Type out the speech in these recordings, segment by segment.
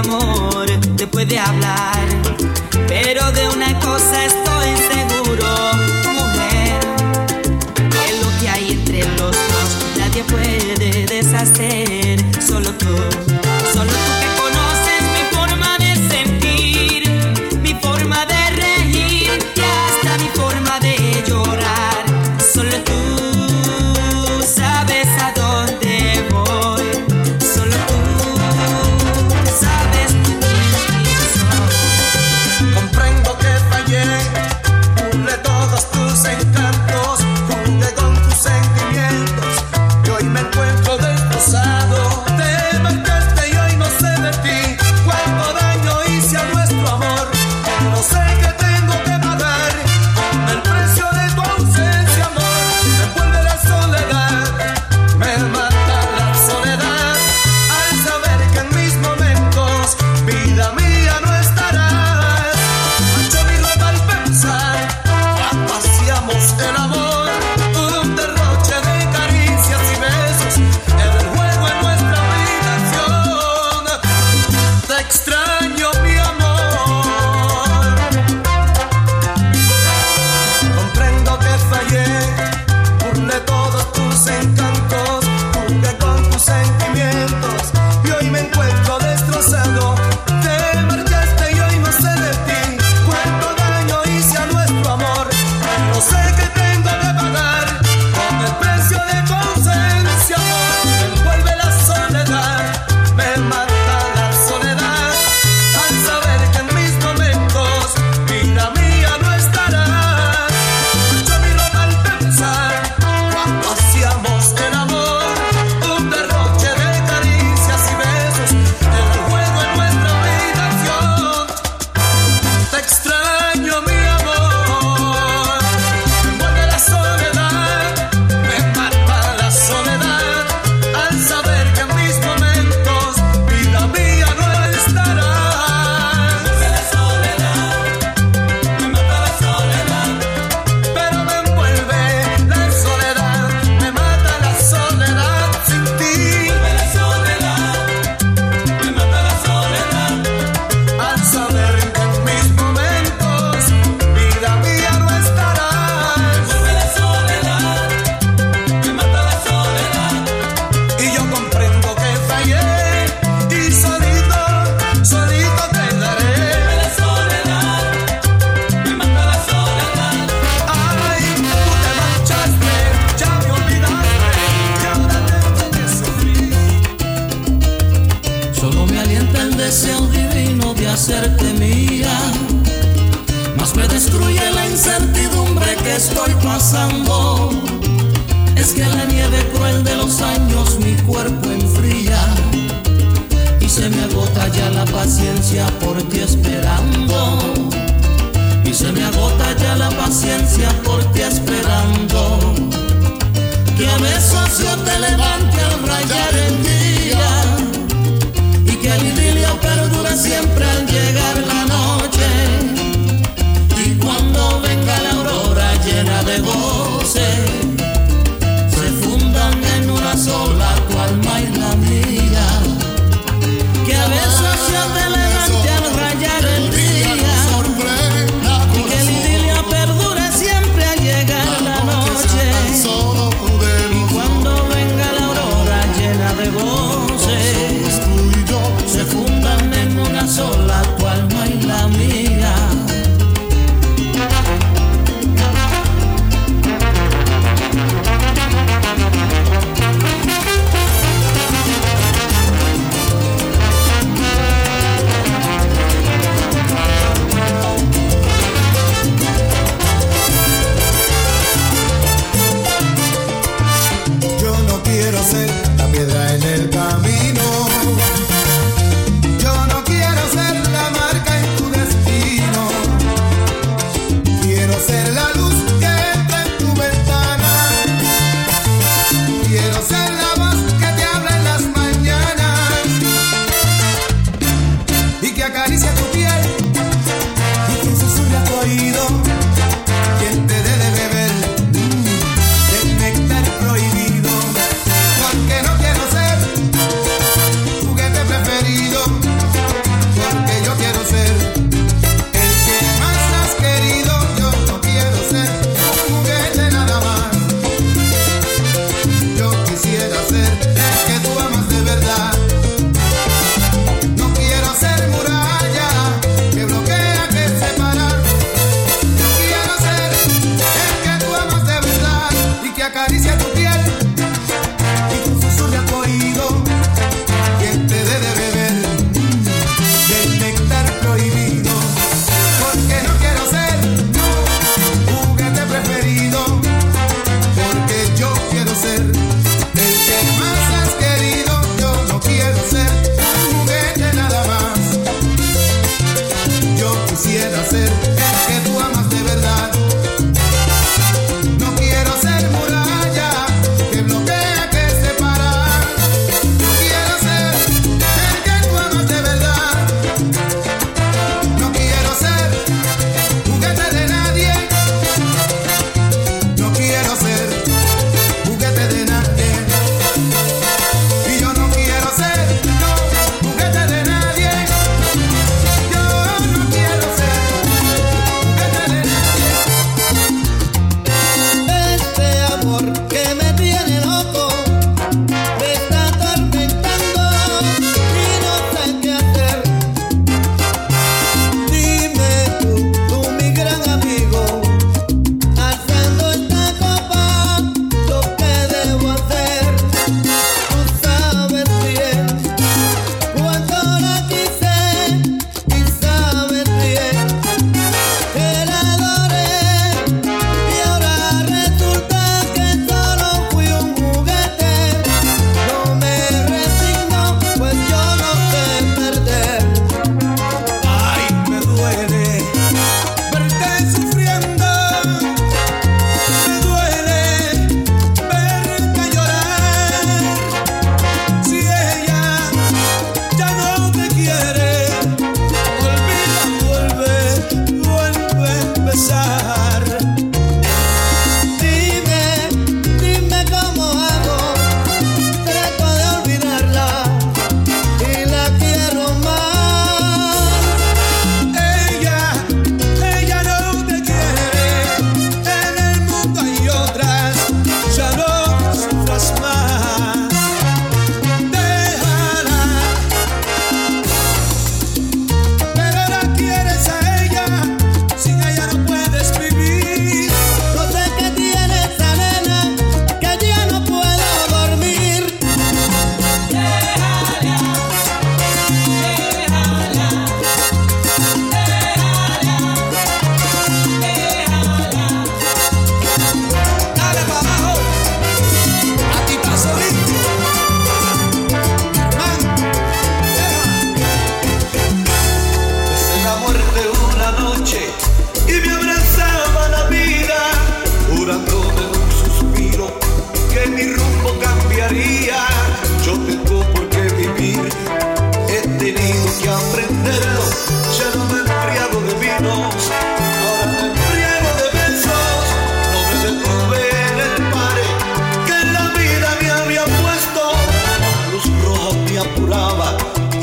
amor te puede hablar. Pero de una cosa nieve cruel de los años mi cuerpo enfría y se me agota ya la paciencia por ti esperando. Y se me agota ya la paciencia por ti esperando. Que a besos yo te levante al rayar el día y que el idilio perdure siempre al llegar te.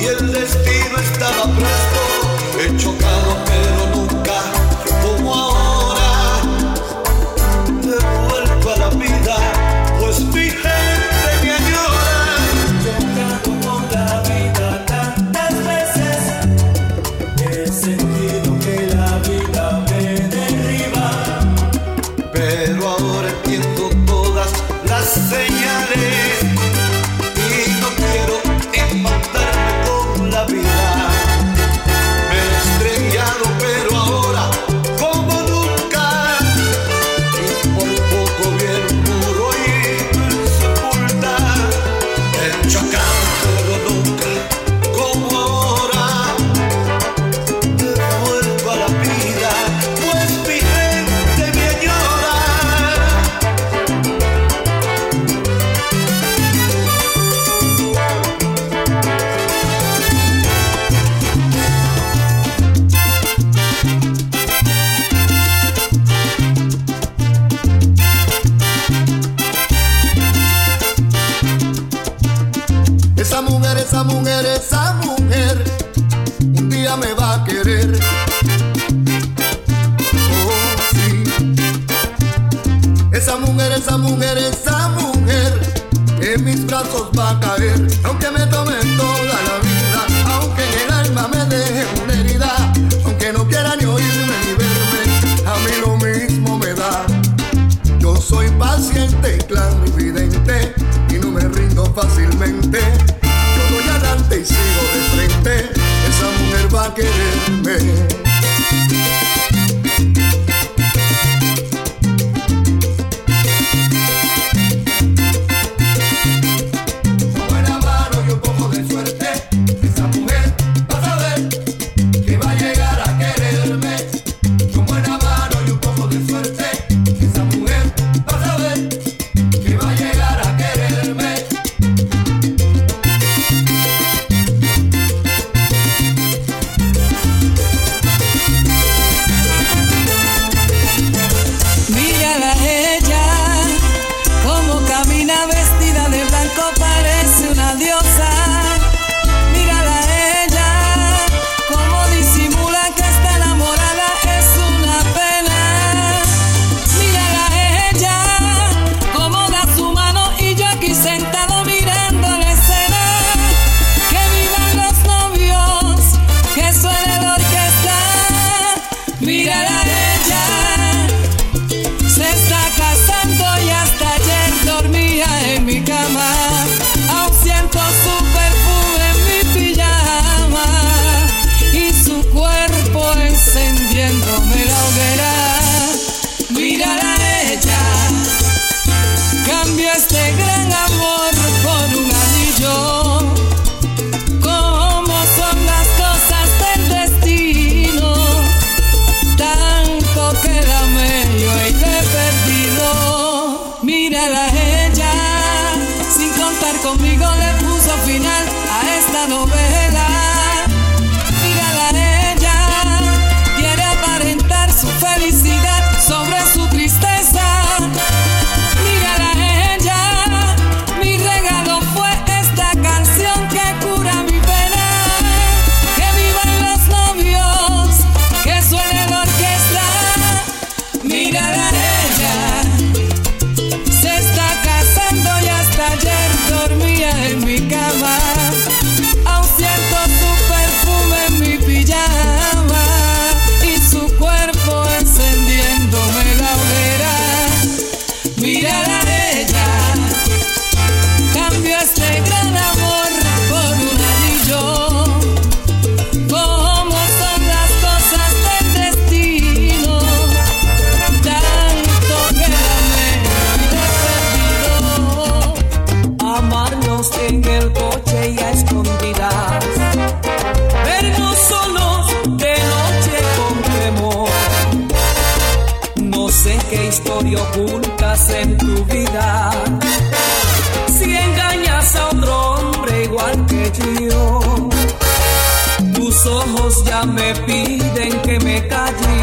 el destino estaba presto, he chocado pero esa mujer, esa mujer, en mis brazos va a caer, aunque me tomen toda la vida, aunque en el alma me deje una herida, aunque no quiera ni oírme ni verme, a mí lo mismo me da. Yo soy paciente, y clarividente, y no me rindo fácilmente. Yo voy adelante y sigo de frente, esa mujer va a quererme. conmigo le puso final a esta novela. en el coche y a escondidas. Vernos solos de noche con temor. No sé qué historia ocultas en tu vida. Si engañas a otro hombre igual que yo. Tus ojos ya me piden que me calle.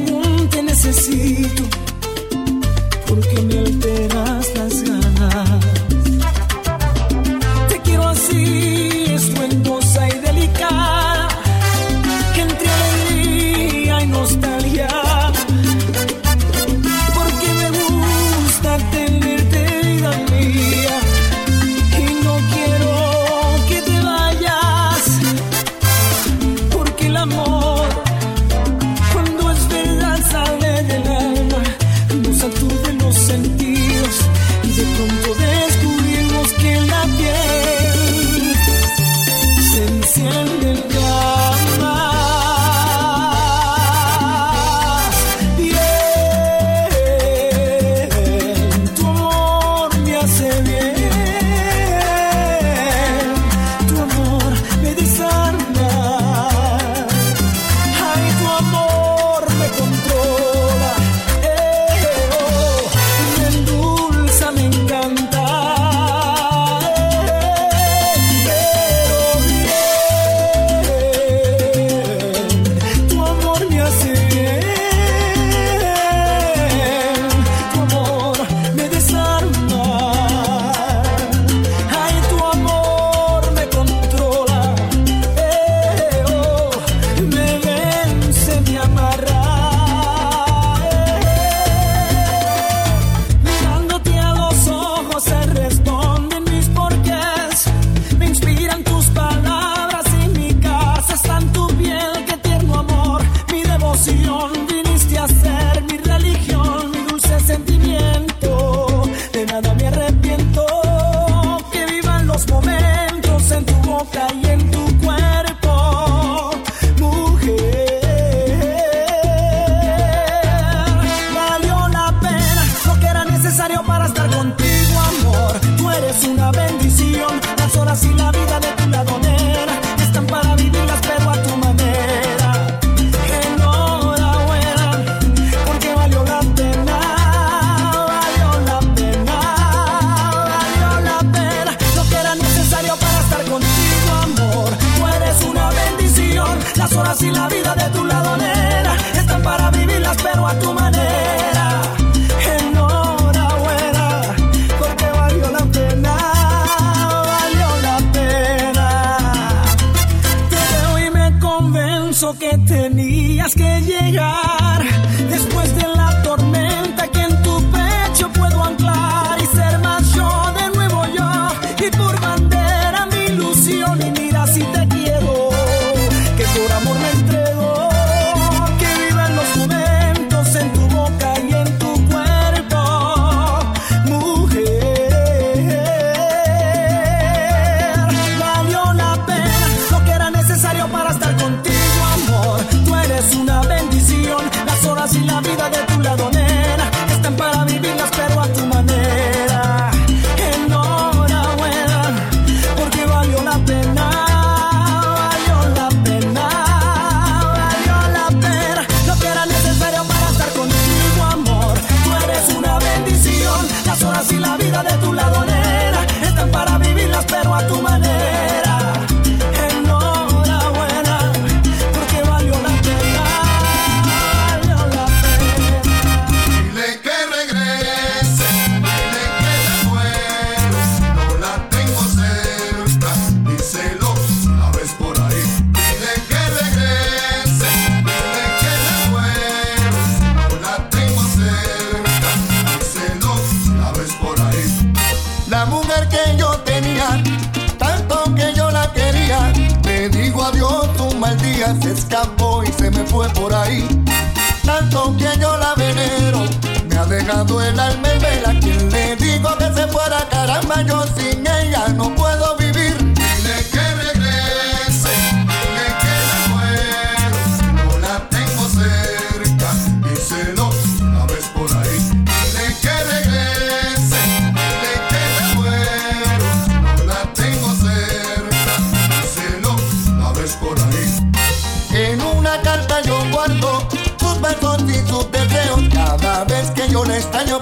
Le extraño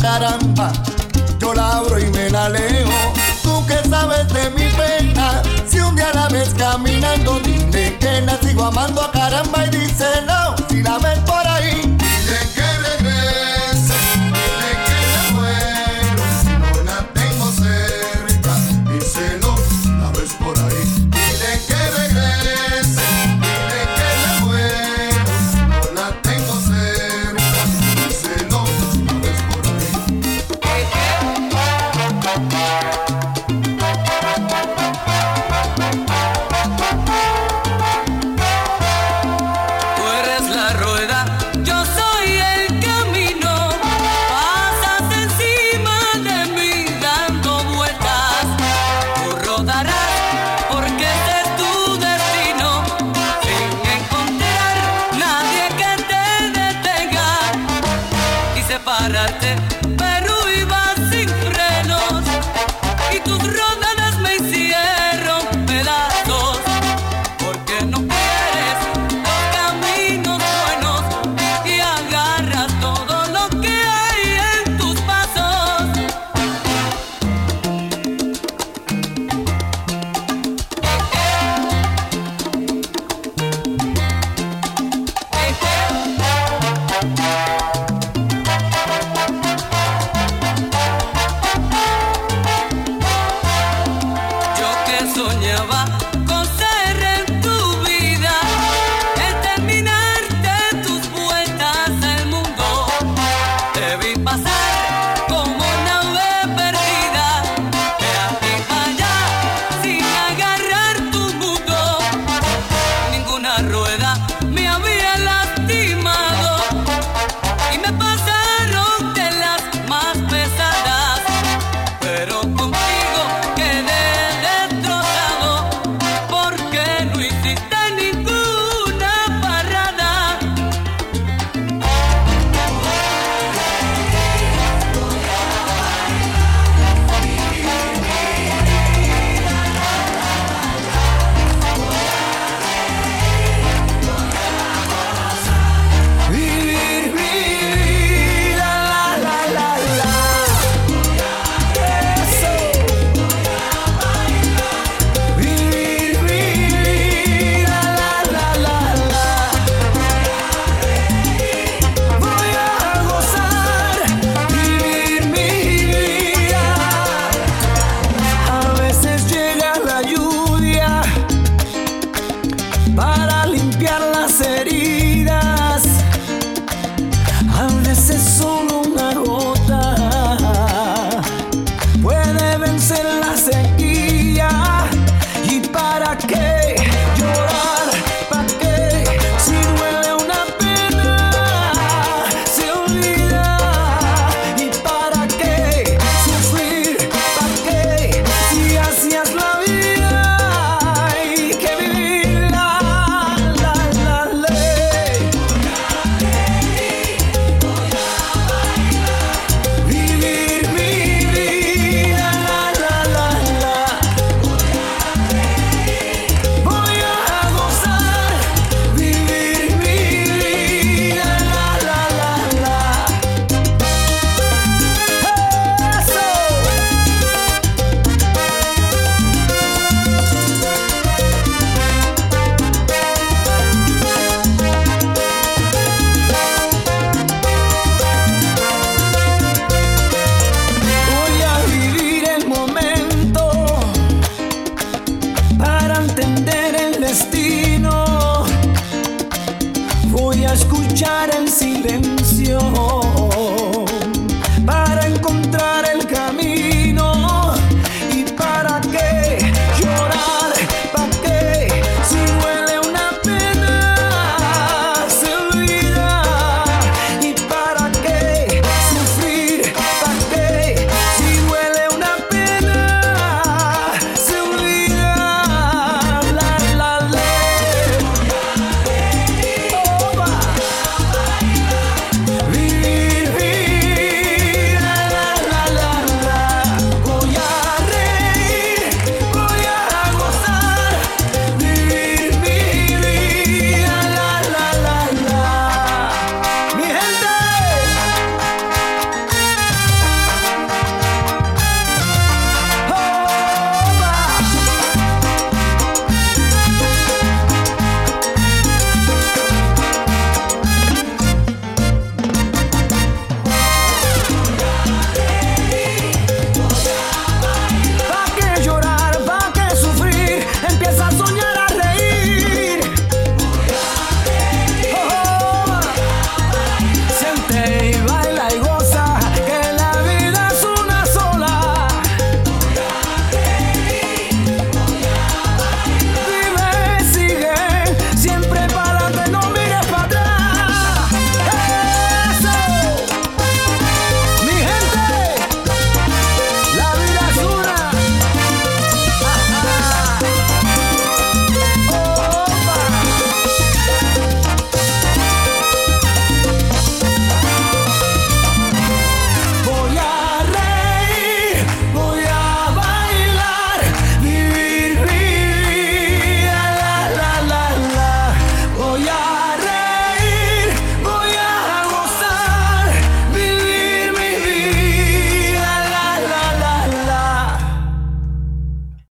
caramba. yo la abro y me la leo. Tú que sabes de mi pena, si un día la ves caminando, dile que la sigo amando a caramba y dice no, si la ves por